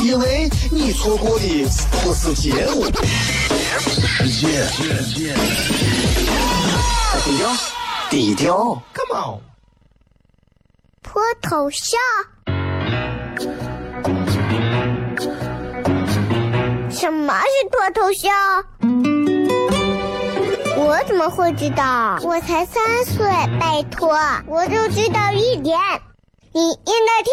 因为你错过的不是节目，世界。低调，低调，Come on，脱头像？什么是脱头像？我怎么会知道？我才三岁，拜托，我就知道一点。你应该听，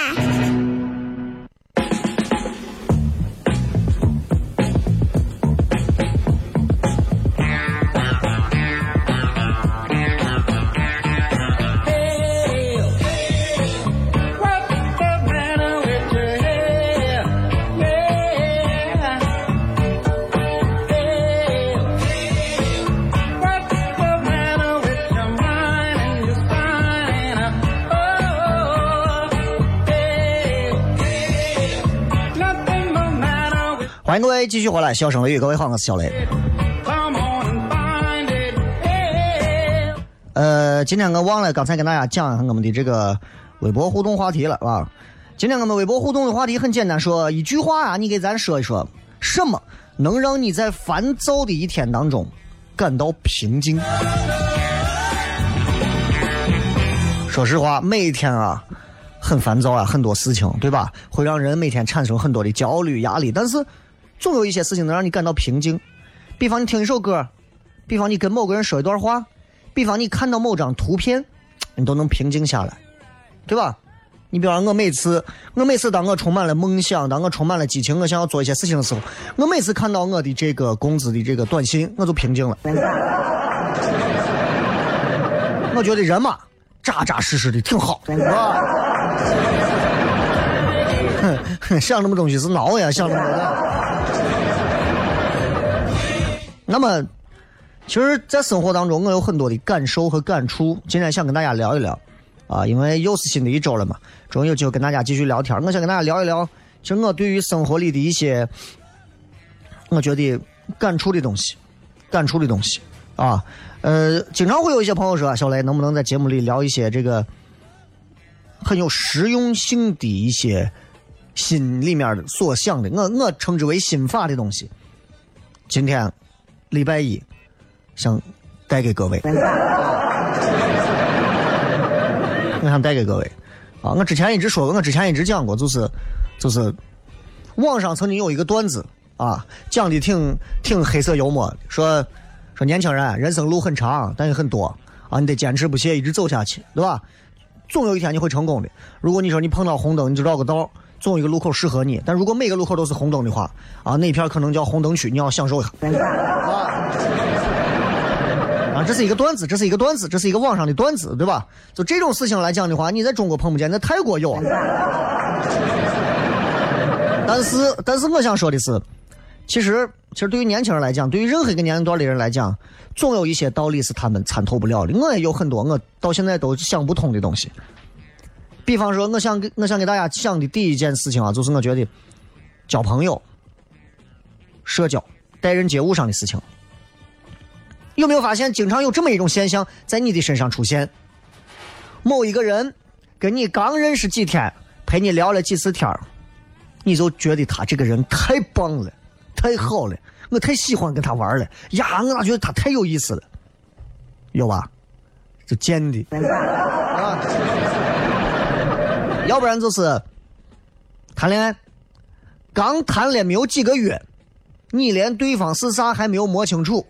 欢迎各位继续回来，笑声雷雨，各位好，我是小雷。呃，今天我忘了刚才跟大家讲一下我们的这个微博互动话题了，啊。今天我们微博互动的话题很简单，说一句话啊，你给咱说一说，什么能让你在烦躁的一天当中感到平静？说实话，每天啊很烦躁啊，很多事情，对吧？会让人每天产生很多的焦虑、压力，但是。总有一些事情能让你感到平静，比方你听一首歌，比方你跟某个人说一段话，比方你看到某张图片，你都能平静下来，对吧？你比方我每次，我每次当我充满了梦想，当我充满了激情，我想要做一些事情的时候，我每次看到我的这个工资的这个短信，我就平静了。我觉得人嘛，扎扎实实的挺好，是吧？想什么东西是孬呀？想什么？那么，其实，在生活当中，我有很多的感受和感触。今天想跟大家聊一聊，啊，因为又是新的一周了嘛，终于有机会跟大家继续聊天。我想跟大家聊一聊，其实我对于生活里的一些，我觉得感触的东西，感触的东西，啊，呃，经常会有一些朋友说，小雷能不能在节目里聊一些这个很有实用性的一些心里面所想的，我我称之为心法的东西。今天。礼拜一，想带给各位，我想带给各位啊！我之前一直说过，我之前一直讲过，就是就是，网上曾经有一个段子啊，讲的挺挺黑色幽默，说说年轻人人生路很长，但也很多啊，你得坚持不懈，一直走下去，对吧？总有一天你会成功的。如果你说你碰到红灯，你就绕个道。总有一个路口适合你，但如果每个路口都是红灯的话，啊，那片可能叫红灯区，你要享受一下。啊，这是一个段子，这是一个段子，这是一个网上的段子，对吧？就这种事情来讲的话，你在中国碰不见，在泰国有。啊。但是，但是我想说的是，其实，其实对于年轻人来讲，对于任何一个年龄段的人来讲，总有一些道理是他们参透不了的。我也有很多我到现在都想不通的东西。比方说，我想给我想给大家讲的第一件事情啊，就是我觉得交朋友、社交、待人接物上的事情，有没有发现，经常有这么一种现象在你的身上出现？某一个人跟你刚认识几天，陪你聊了几次天你就觉得他这个人太棒了，太好了，我太喜欢跟他玩了呀，我咋觉得他太有意思了，有吧？就贱的啊。要不然就是谈恋爱，刚谈了没有几个月，你连对方是啥还没有摸清楚，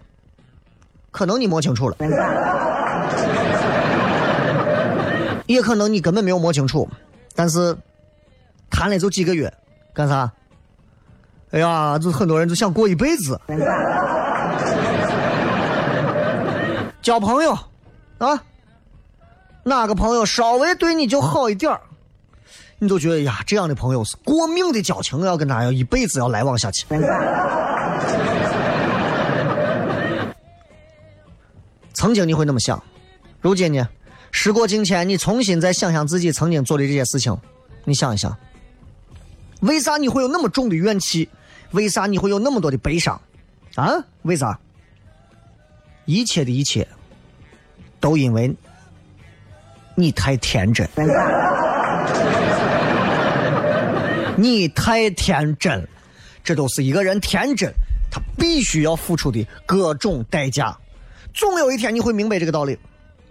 可能你摸清楚了，也可能你根本没有摸清楚，但是谈了就几个月，干啥？哎呀，就很多人就想过一辈子，交朋友啊，哪个朋友稍微对你就好一点儿，你就觉得呀，这样的朋友是过命的交情，要跟他要一辈子要来往下去。曾经你会那么想，如今呢？时过境迁，你重新再想想自己曾经做的这些事情，你想一想，为啥你会有那么重的怨气？为啥你会有那么多的悲伤？啊？为啥？一切的一切，都因为你太天真，你太天真，这都是一个人天真，他必须要付出的各种代价。总有一天你会明白这个道理。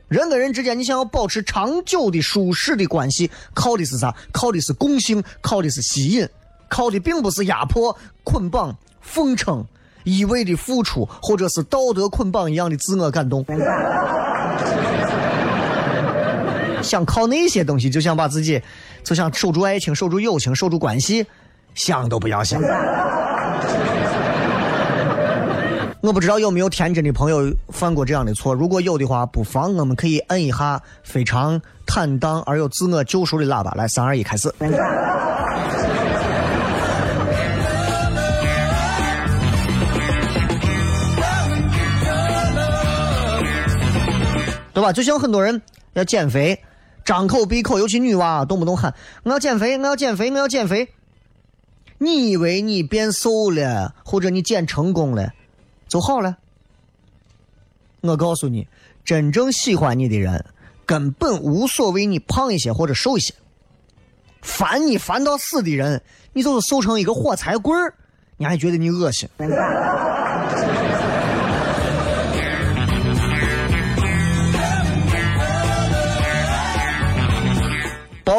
人跟人之间，你想要保持长久的舒适的关系，靠的是啥？靠的是共性，靠的是吸引，靠的并不是压迫、捆绑、奉承、一味的付出，或者是道德捆绑一样的自我感动。想靠那些东西，就想把自己，就想守住爱情、守住友情、守住关系，想都不要想。我不知道有没有天真的朋友犯过这样的错，如果有的话，不妨我们可以摁一下非常坦荡而又自我救赎的喇叭，来，三二一，开始。对吧？就像很多人要减肥，张口闭口，尤其女娃，动不动喊我要减肥，我要减肥，我要减肥。你以为你变瘦了，或者你减成功了，就好了？我告诉你，真正喜欢你的人，根本无所谓你胖一些或者瘦一些。烦你烦到死的人，你就是瘦成一个火柴棍儿，你还觉得你恶心。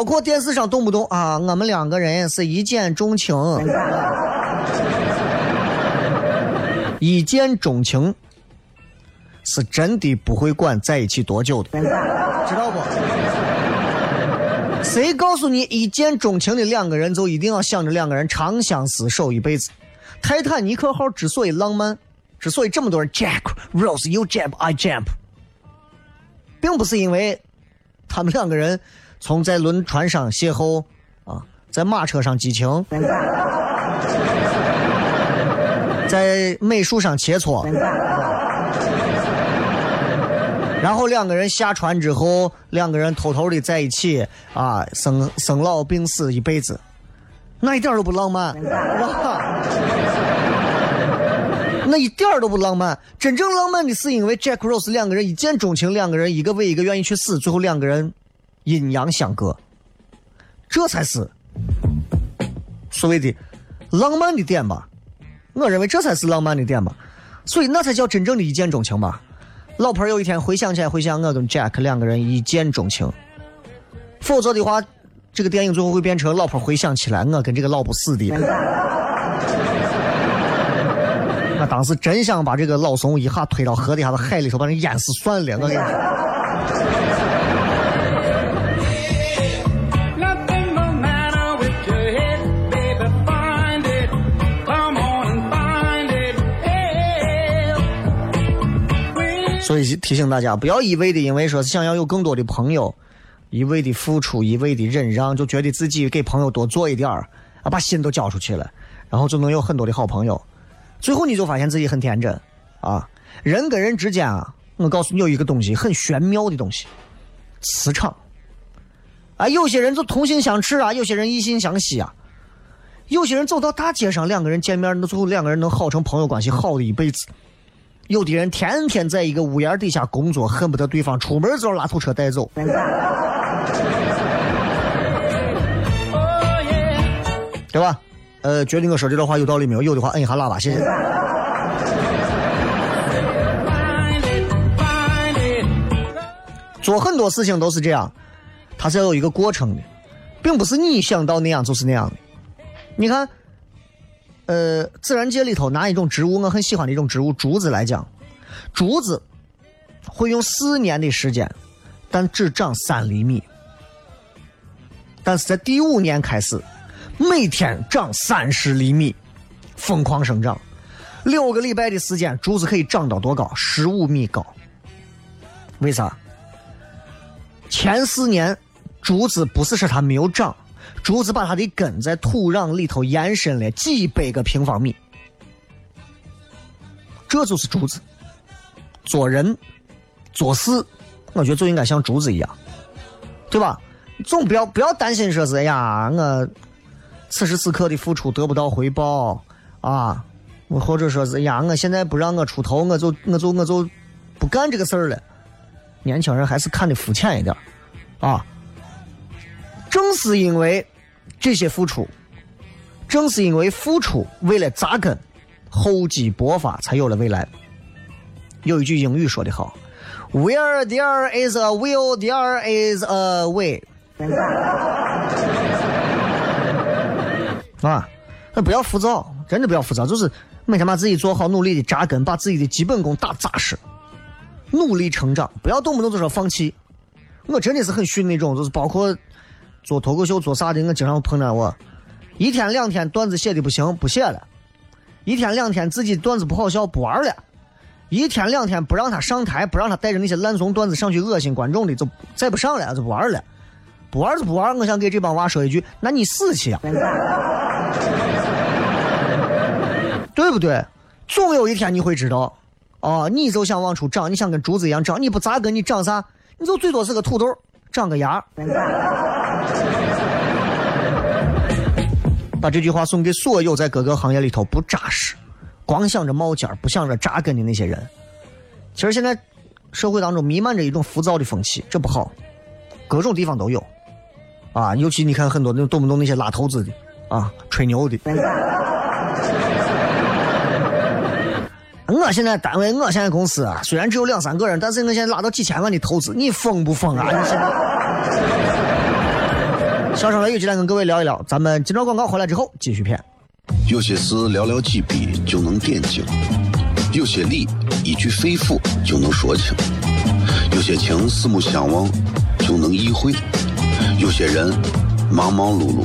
包括电视上动不动啊，我们两个人是一见钟情，一见钟情是真的不会管在一起多久的，知道不？谁告诉你一见钟情的两个人就一定要想着两个人长相厮守一辈子？泰坦尼克号之所以浪漫，之所以这么多人 Jack Rose you jump I jump，并不是因为他们两个人。从在轮船上邂逅，啊，在马车上激情，在美术上切磋，然后两个人下船之后，两个人偷偷的在一起，啊，生生老病死一辈子，那一点都不浪漫，那一点都不浪漫。真正浪漫的是因为 Jack Rose 两个人一见钟情，两个人一个为一个愿意去死，最后两个人。阴阳相隔，这才是所谓的浪漫的点吧？我认为这才是浪漫的点吧，所以那才叫真正的一见钟情吧。老婆有一天回想起来，回想我跟 Jack 两个人一见钟情，否则的话，这个电影最后会变成老婆回想起来我跟这个老不死的。我当时真想把这个老怂一下推到河底下的海里头，把人淹死算了。我跟你说所以提醒大家，不要一味的因为说想要有更多的朋友，一味的付出，一味的忍让，就觉得自己给朋友多做一点儿，啊，把心都交出去了，然后就能有很多的好朋友。最后你就发现自己很天真，啊，人跟人之间啊，我告诉你有一个东西很玄妙的东西，磁场。啊，有些人就同性相斥啊，有些人异性相吸啊，有些人走到大街上，两个人见面，那最后两个人能好成朋友关系，好的一辈子。有的人天天在一个屋檐底下工作，恨不得对方出门就要拉土车带走，对吧？呃，觉得我说这段话有道理没有？有的话摁一下喇叭，谢谢。做很多事情都是这样，它是要有一个过程的，并不是你想到那样就是那样的。你看。呃，自然界里头拿一种植物，我很喜欢的一种植物竹子来讲，竹子会用四年的时间，但只长三厘米。但是在第五年开始，每天长三十厘米，疯狂生长。六个礼拜的时间，竹子可以长到多高？十五米高。为啥？前四年，竹子不是说它没有长，竹子把它的根在土壤里头延伸了几百个平方米。这就是竹子。做人、做事，我觉得就应该像竹子一样，对吧？总不要不要担心说是哎呀，我此时此刻的付出得不到回报啊，或者说是哎呀，我现在不让我出头，我就我就我就不干这个事儿了。年轻人还是看的肤浅一点啊。正是因为这些付出，正是因为付出为了扎根，厚积薄发，才有了未来。有一句英语说的好：“Where there is a will, there is a way。”啊，那不要浮躁，真的不要浮躁，就是每天把自己做好，努力的扎根，把自己的基本功打扎实，努力成长，不要动不动就说放弃。我真的是很逊那种，就是包括做脱口秀做啥的，我经常碰到我，一天两天段子写的不行，不写了；一天两天自己段子不好笑，不玩了；一天两天不让他上台，不让他带着那些烂怂段子上去恶心观众的，就再不上了，就不玩了。不玩就不玩，我想给这帮娃说一句：那你死去呀！对不对？总有一天你会知道，哦，你就想往出长，你想跟竹子一样长，你不扎根，你长啥？你就最多是个土豆，长个牙。把这句话送给所有在各个行业里头不扎实、光想着冒尖不想着扎根的那些人。其实现在社会当中弥漫着一种浮躁的风气，这不好，各种地方都有。啊，尤其你看很多那动不动那些拉投资的，啊，吹牛的。我现在单位，我现在公司啊，虽然只有两三个人，但是我现在拉到几千万的投资，你疯不疯啊？你现在。小声雷雨，今天跟各位聊一聊，咱们今朝广告回来之后继续片。有些事寥寥几笔就能点睛，有些理一句肺腑就能说清，有些情四目相望就能意会。有些人忙忙碌碌，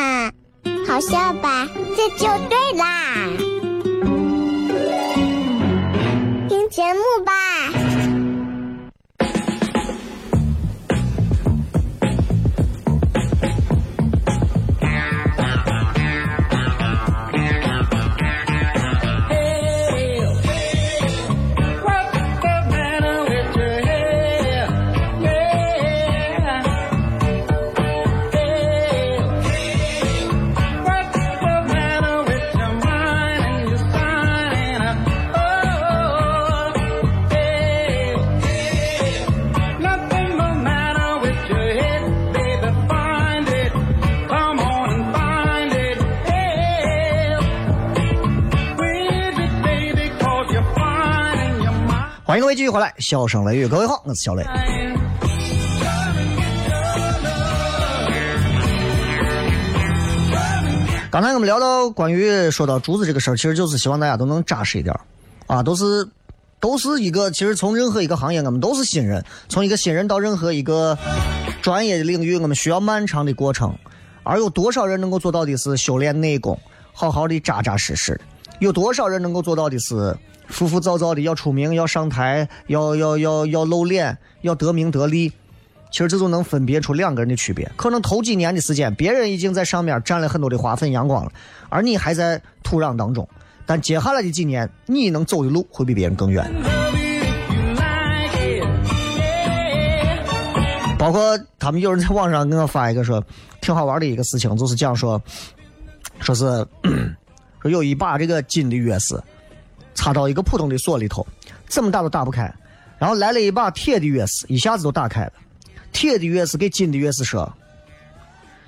啊，好笑吧？这就对啦，听节目吧。继续回来，笑声雷雨，各位好，我是小雷。刚才我们聊到关于说到竹子这个事儿，其实就是希望大家都能扎实一点啊，都是都是一个，其实从任何一个行业，我们都是新人，从一个新人到任何一个专业的领域，我们需要漫长的过程，而有多少人能够做到的是修炼内功，好好的扎扎实实。有多少人能够做到的是浮浮躁躁的要出名、要上台、要要要要露脸、要得名得利？其实这就能分别出两个人的区别。可能头几年的时间，别人已经在上面占了很多的花粉阳光了，而你还在土壤当中。但接下来的几年，你能走的路会比别人更远。包括他们有人在网上给我发一个说，挺好玩的一个事情，就是讲说，说是说有一把这个金的钥匙插到一个普通的锁里头，怎么打都打不开，然后来了一把铁的钥匙，一下子就打开了。铁的钥匙给金的钥匙说：“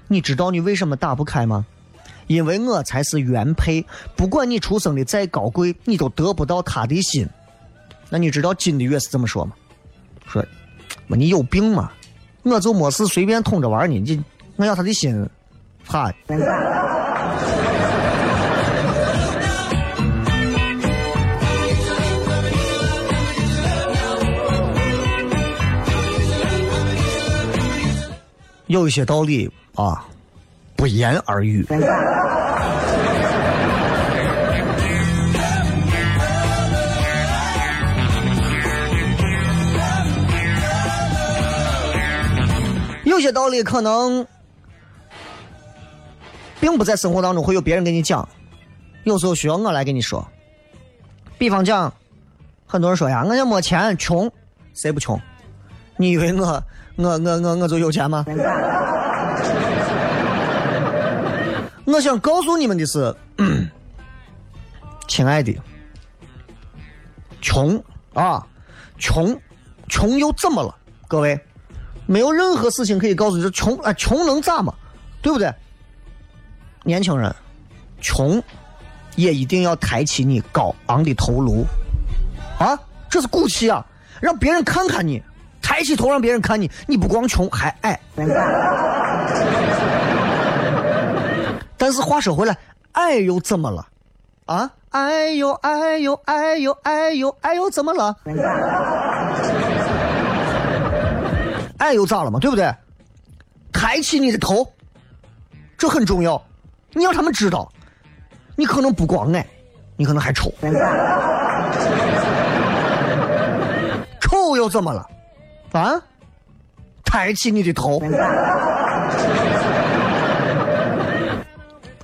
你知道你为什么打不开吗？因为我才是原配，不管你出生的再高贵，你都得不到他的心。那你知道金的钥匙怎么说吗？说，你有病吗？我就没事随便捅着玩呢，你我要他的心，哈。”有一些道理啊，不言而喻。有些道理可能并不在生活当中会有别人给你讲，有时候需要我来给你说。比方讲，很多人说呀，我要没钱，穷，谁不穷？你以为我？我我我我就有钱吗？我想告诉你们的是，亲爱的，穷啊，穷，穷又怎么了？各位，没有任何事情可以告诉你，穷啊，穷能咋嘛？对不对？年轻人，穷也一定要抬起你高昂的头颅啊！这是骨气啊，让别人看看你。抬起头让别人看你，你不光穷还矮。但是话说回来，矮又怎么了？啊，矮又矮又矮又矮又矮又怎么了？矮又咋了嘛？对不对？抬起你的头，这很重要。你让他们知道，你可能不光矮，你可能还丑。丑又怎么了？啊！抬起你的头，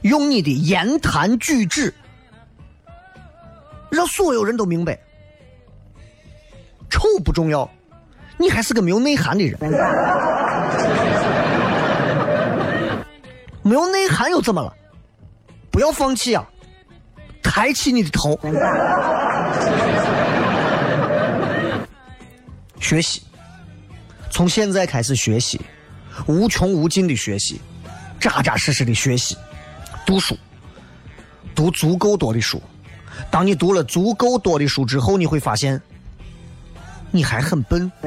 用你的言谈举止，让所有人都明白，丑不重要，你还是个没有内涵的人。没有内涵又怎么了？不要放弃啊！抬起你的头，学习。从现在开始学习，无穷无尽的学习，扎扎实实的学习，读书，读足够多的书。当你读了足够多的书之后，你会发现，你还很笨。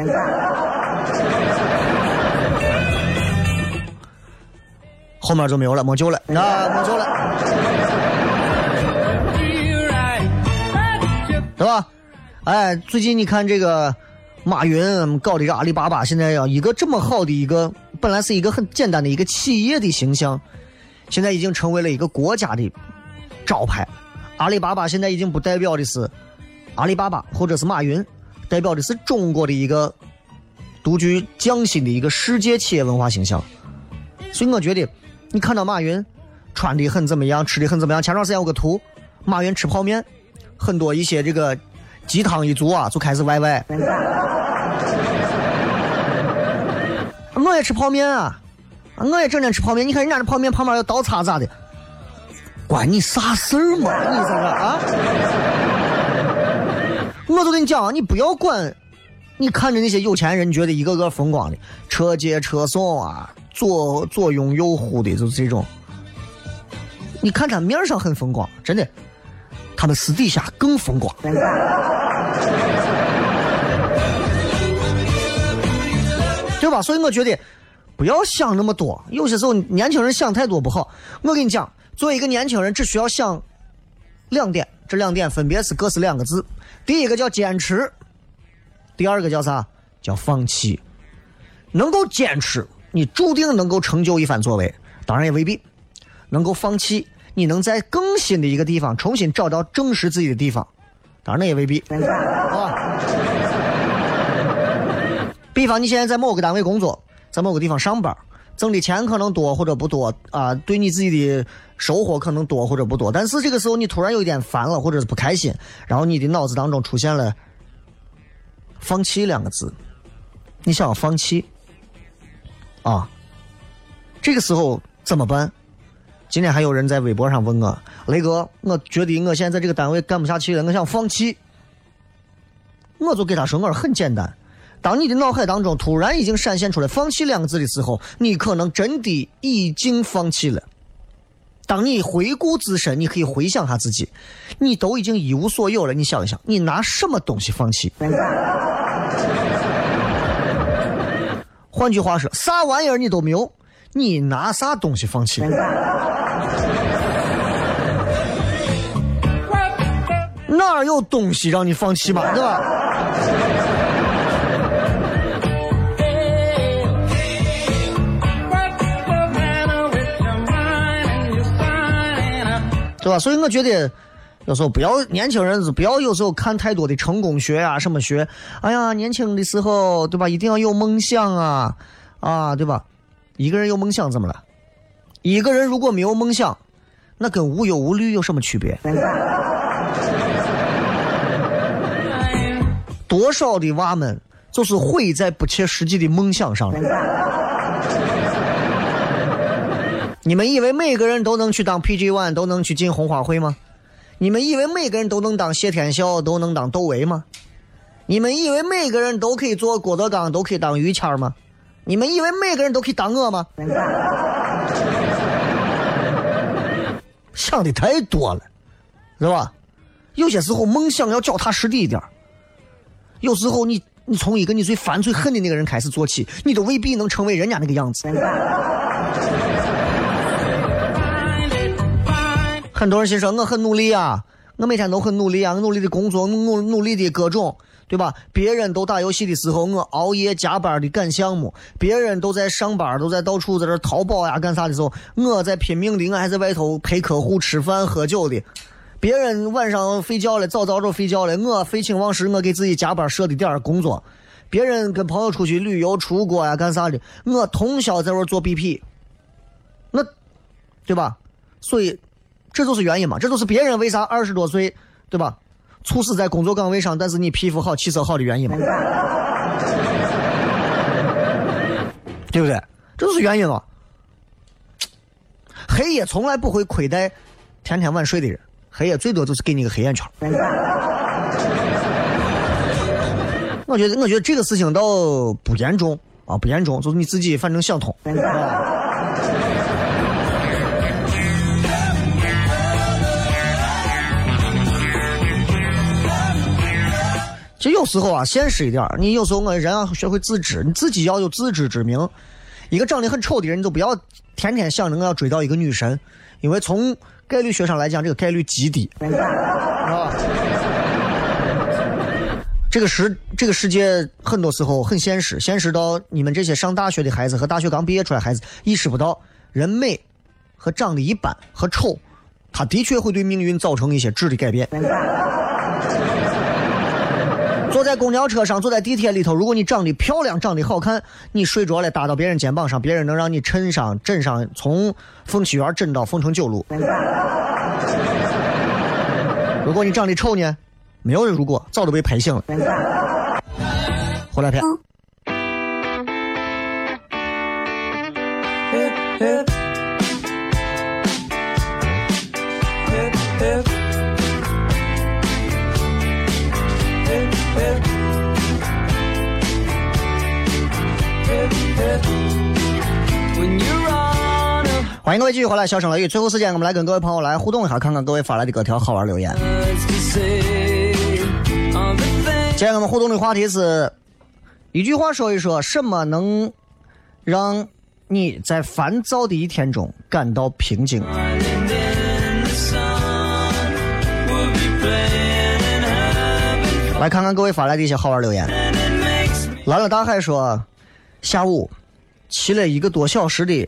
后面就没有了，没救了，啊，没救了，对吧？哎，最近你看这个。马云搞的这个阿里巴巴，现在要一个这么好的一个，本来是一个很简单的一个企业的形象，现在已经成为了一个国家的招牌。阿里巴巴现在已经不代表的是阿里巴巴或者是马云，代表的是中国的一个独具匠心的一个世界企业文化形象。所以我觉得，你看到马云穿的很怎么样，吃的很怎么样。前段时间有个图，马云吃泡面，很多一些这个。鸡汤一足啊，就开始歪歪。我也吃泡面啊，我也整天吃泡面。你看人家的泡面旁边有刀叉咋的？关你啥事儿嘛？你这个啊？我都跟你讲，你不要管。你看着那些有钱人，觉得一个个风光的，车接车送啊，左左拥右护的，就是这种。你看他面上很风光，真的。他们私底下更风光，对吧？所以我觉得不要想那么多。有些时候年轻人想太多不好。我跟你讲，作为一个年轻人，只需要想两点，这两点分别是各是两个字。第一个叫坚持，第二个叫啥？叫放弃。能够坚持，你注定能够成就一番作为，当然也未必。能够放弃。你能在更新的一个地方重新找到证实自己的地方，当然那也未必啊。比方你现在在某个单位工作，在某个地方上班，挣的钱可能多或者不多啊，对你自己的收获可能多或者不多，但是这个时候你突然有点烦了或者是不开心，然后你的脑子当中出现了“放弃”两个字，你想要放弃啊？这个时候怎么办？今天还有人在微博上问我，雷哥，我觉得我现在在这个单位干不下去了，我想放弃。我就给他说，我说很简单，当你的脑海当中突然已经闪现出来“放弃”两个字的时候，你可能真的已经放弃了。当你回顾自身，你可以回想下自己，你都已经一无所有了。你想一想，你拿什么东西放弃？换句话说，啥玩意儿你都没有，你拿啥东西放弃？哪有东西让你放弃嘛？对吧？对吧？所以我觉得，有时候不要年轻人不要有时候看太多的成功学啊，什么学。哎呀，年轻的时候，对吧？一定要有梦想啊，啊，对吧？一个人有梦想怎么了？一个人如果没有梦想，那跟无忧无虑有什么区别？多少的娃们就是毁在不切实际的梦想上了。你们以为每个人都能去当 PG One，都能去进红花会吗？你们以为每个人都能当谢天笑，都能当窦唯吗？你们以为每个人都可以做郭德纲，都可以当于谦吗？你们以为每个人都可以当我吗？想的太多了，是吧？有些时候梦想要脚踏实地一点。有时候你你从一个你最烦最恨的那个人开始做起，你都未必能成为人家那个样子。很多人心说我很努力啊，我每天都很努力啊，我努力的工作，努努力的各种，对吧？别人都打游戏的时候，我熬夜加班的赶项目；别人都在上班，都在到处在这淘宝呀干啥的时候，我在拼命的，我还在外头陪客户吃饭喝酒的。别人晚上睡觉了，早早就睡觉了，我废寝忘食，我给自己加班设的点儿工作。别人跟朋友出去旅游出国呀干啥的，我通宵在这做 BP，那，对吧？所以。这就是原因嘛？这就是别人为啥二十多岁，对吧？猝死在工作岗位上，但是你皮肤好、气色好的原因嘛？对不对？这就是原因嘛？黑夜从来不会亏待天天晚睡的人，黑夜最多就是给你个黑眼圈。我觉得，我觉得这个事情倒不严重啊，不严重，就是你自己反正想通。就有时候啊，现实一点你有时候我人要学会自知，你自己要有自知之明。一个长得很丑的人，你就不要天天想着我要追到一个女神，因为从概率学上来讲，这个概率极低，啊。这个世这个世界很多时候很现实，现实到你们这些上大学的孩子和大学刚毕业出来孩子意识不到，人美和长得一般和丑，他的确会对命运造成一些质的改变。坐在公交车上，坐在地铁里头，如果你长得漂亮、长得好看，你睡着了搭到别人肩膀上，别人能让你衬上、枕上，从凤栖园枕到凤城九路。如果你长得丑呢，没有人如果，早都被拍醒了。回来片。欢迎各位继续回来，笑声雷雨。最后时间，我们来跟各位朋友来互动一下，看看各位发来的各条好玩留言。今天我们互动的话题是：一句话说一说，什么能让你在烦躁的一天中感到平静？来看看各位发来的一些好玩留言。蓝了大海说，下午骑了一个多小时的。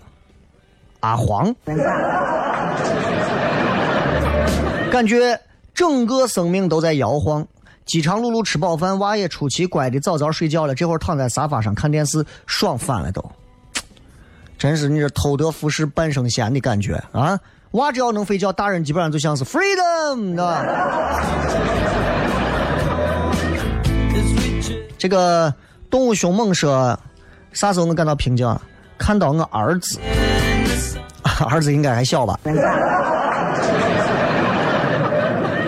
阿黄，感觉整个生命都在摇晃。饥肠辘辘吃饱饭，娃也出奇乖的早早睡觉了，这会儿躺在沙发上看电视，爽翻了都。真是你这偷得浮世半生闲的感觉啊！娃只要能睡觉，大人基本上就像是 freedom，知道吧？这个动物凶猛说，啥时候能感到平静？看到我儿子，儿子应该还小吧？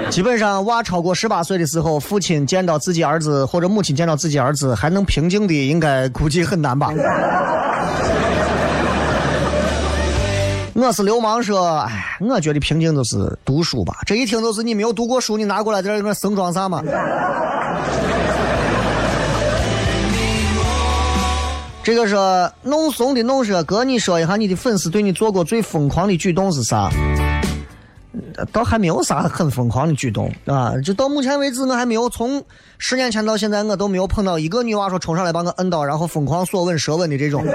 基本上，娃超过十八岁的时候，父亲见到自己儿子或者母亲见到自己儿子还能平静的，应该估计很难吧？我是流氓说，哎，我觉得平静就是读书吧。这一听就是你没有读过书，你拿过来在这生装啥嘛？这个是弄怂的弄说，哥，你说一下你的粉丝对你做过最疯狂的举动是啥？倒还没有啥很疯狂的举动啊！就到目前为止，我还没有从十年前到现在，我都没有碰到一个女娃说冲上来把我摁倒，然后疯狂索吻、舌吻的这种。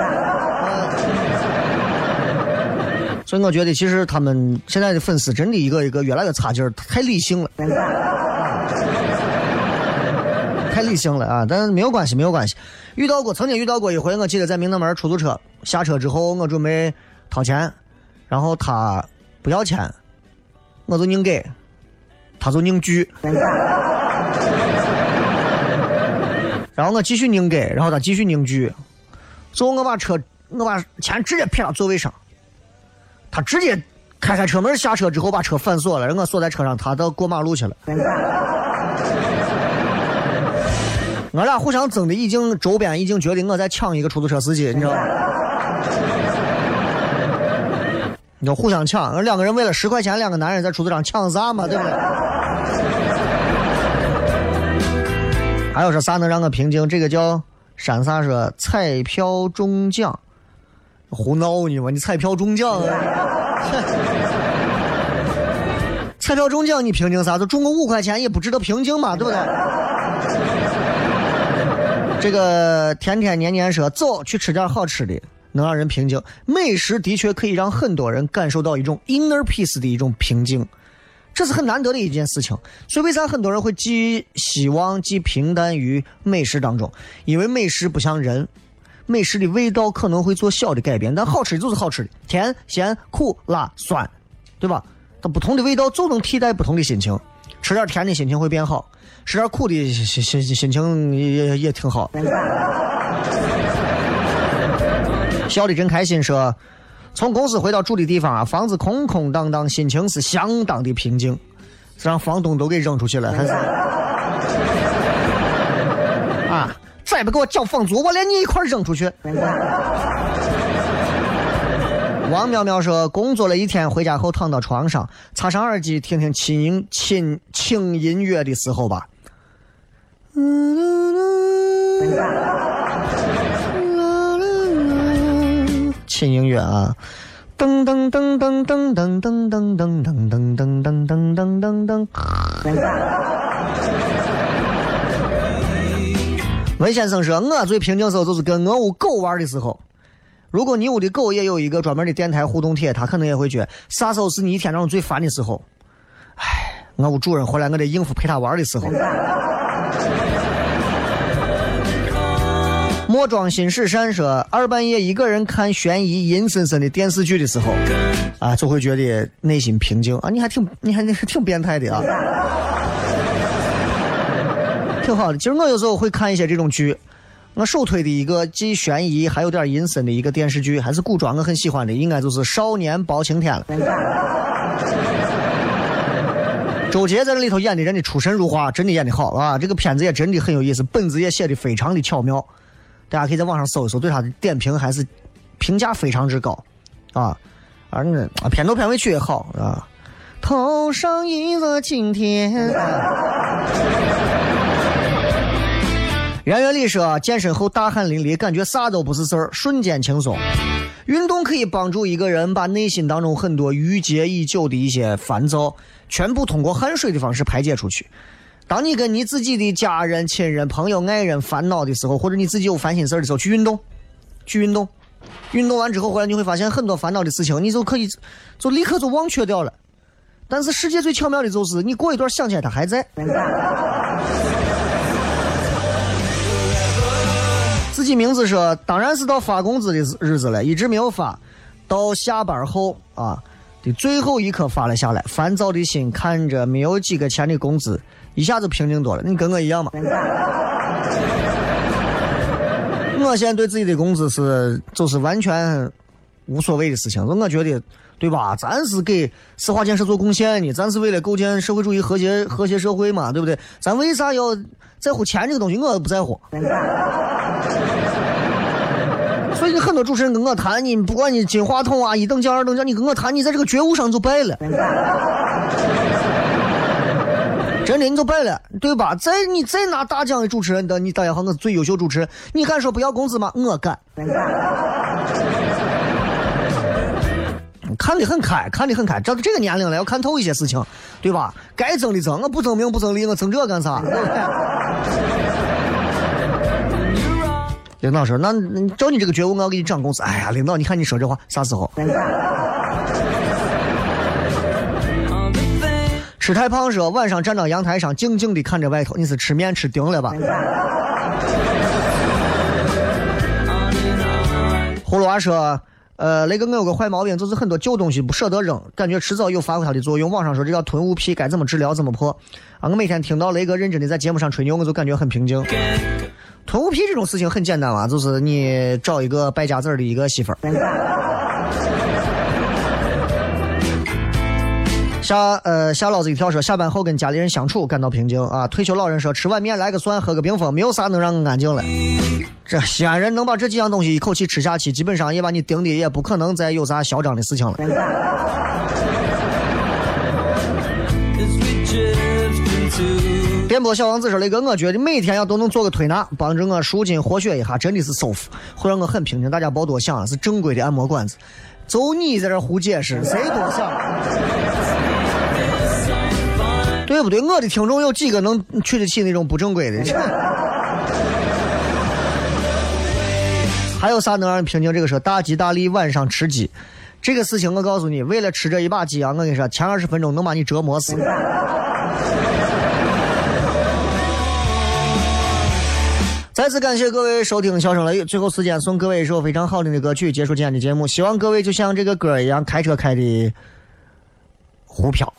所以我觉得，其实他们现在的粉丝真的一个一个越来越差劲儿，太理性了。太理性了啊！但是没有关系，没有关系。遇到过，曾经遇到过一回。我记得在明德门出租车下车之后，我准备掏钱，然后他不要钱，我就硬给，他就硬拒。然后我继续硬给，然后他继续硬拒。最后我把车，我把钱直接撇到座位上，他直接开开车门下车之后把车反锁了，让我锁在车上，他到过马路去了。我俩互相争的，已经周边已经觉得我在抢一个出租车司机，你知道吗？你说互相抢，两个人为了十块钱，两个男人在出租车上抢啥嘛？对不对？还有说啥能让我平静？这个叫山啥说彩票中奖，胡闹呢嘛？你彩票中奖，彩票中奖你平静啥？就中个五块钱也不值得平静嘛？对不对？这个天天年年说走去吃点好吃的，能让人平静。美食的确可以让很多人感受到一种 inner peace 的一种平静，这是很难得的一件事情。所以为啥很多人会寄希望、寄平淡于美食当中？因为美食不像人，美食的味道可能会做小的改变，但好吃的就是好吃的，甜、咸、苦、辣、酸，对吧？它不同的味道就能替代不同的心情。吃点甜的心情会变好。吃点苦的心心心情也也挺好，笑的真开心。说从公司回到住的地方啊，房子空空荡荡，心情是相当的平静。是让房东都给扔出去了，还是 啊？再不给我交房租，我连你一块扔出去。王淼淼说，工作了一天，回家后躺到床上，插上耳机，听听轻音轻轻音乐的时候吧。轻音乐啊，噔噔噔噔噔噔噔噔噔噔噔噔噔噔噔噔。文先生说，我最平静的时候就是跟我屋狗玩的时候。如果你屋的狗也有一个专门的电台互动帖，它可能也会觉啥时候是你一天当中最烦的时候。唉，我屋主人回来，我得应付陪他玩的时候。莫装新史善说，二半夜一个人看悬疑阴森森的电视剧的时候，啊，就会觉得内心平静啊。你还挺，你还挺变态的啊，挺好的。其实我有时候会看一些这种剧，我首推的一个既悬疑还有点阴森的一个电视剧，还是古装，我很喜欢的，应该就是《少年包青天》了。周杰在这里头演的人的出神入化，真的演的好啊！这个片子也真的很有意思，本子也写的非常的巧妙。大家可以在网上搜一搜，对他的点评还是评价非常之高，啊，而那片头片尾曲也好啊。头上一个晴天。圆圆里说，健身后大汗淋漓，感觉啥都不是事儿，瞬间轻松。运动可以帮助一个人把内心当中很多郁结已久的一些烦躁，全部通过汗水的方式排解出去。当你跟你自己的家人、亲人、朋友、爱人烦恼的时候，或者你自己有烦心事的时候，去运动，去运动，运动完之后回来，你会发现很多烦恼的事情，你就可以，就立刻就忘却掉了。但是世界最巧妙的就是，你过一段想起来他还在。己名字说，当然是到发工资的日子了，一直没有发，到下班后啊的最后一刻发了下来。烦躁的心看着没有几个钱的工资，一下子平静多了。你跟我一样吗？我现在对自己的工资是就是完全无所谓的事情，我觉得对吧？咱是给四化建设做贡献的，咱是为了构建社会主义和谐和谐社会嘛，对不对？咱为啥要在乎钱这个东西？我不在乎。所以很多主持人跟我谈，你不管你金话筒啊，一等奖二等奖，你跟我谈，你在这个觉悟上就败了。真的你就败了，对吧？再你再拿大奖的主持人的，你大家好，我是最优秀主持人，你敢说不要工资吗？我敢。看得很开，看得很开，这这个年龄了，要看透一些事情，对吧？该争的争，我不争名不争利，我争这干啥？领导说：“那照你这个觉悟，我要给你涨工资。”哎呀，领导，你看你说这话啥时候？吃太胖说晚上站到阳台上，静静的看着外头。你是吃面吃顶了吧？葫芦娃说：“呃，雷哥我有个坏毛病，就是很多旧东西不舍得扔，感觉迟早有发挥它的作用。网上说这叫囤物癖，该怎么治疗？怎么破？啊，我每天听到雷哥认真的在节目上吹牛，我就感觉很平静。囤物癖这种事情很简单嘛，就是你找一个败家子儿的一个媳妇儿。下呃下老子一条说，下班后跟家里人相处感到平静啊。退休老人说，吃碗面来个蒜，喝个冰峰，没有啥能让我安静了。这西安人能把这几样东西一口气吃下去，基本上也把你盯的也不可能再有啥嚣张的事情了。电波小王子说：“雷哥，我觉得每天要都能做个推拿，帮助我舒筋活血一下，真的是舒服，会让我很平静。大家别多想了，是正规的按摩馆子。就你在这胡解释，谁多想？对不对？我的听众有几个能去得起那种不正规的？还有啥能让人平静？这个说大吉大利，晚上吃鸡，这个事情我告诉你，为了吃这一把鸡啊，我跟你说，前二十分钟能把你折磨死。”再次感谢各位收听《笑声雷雨》，最后时间送各位一首非常好听的歌曲，结束今天的节目。希望各位就像这个歌一样，开车开的胡飘。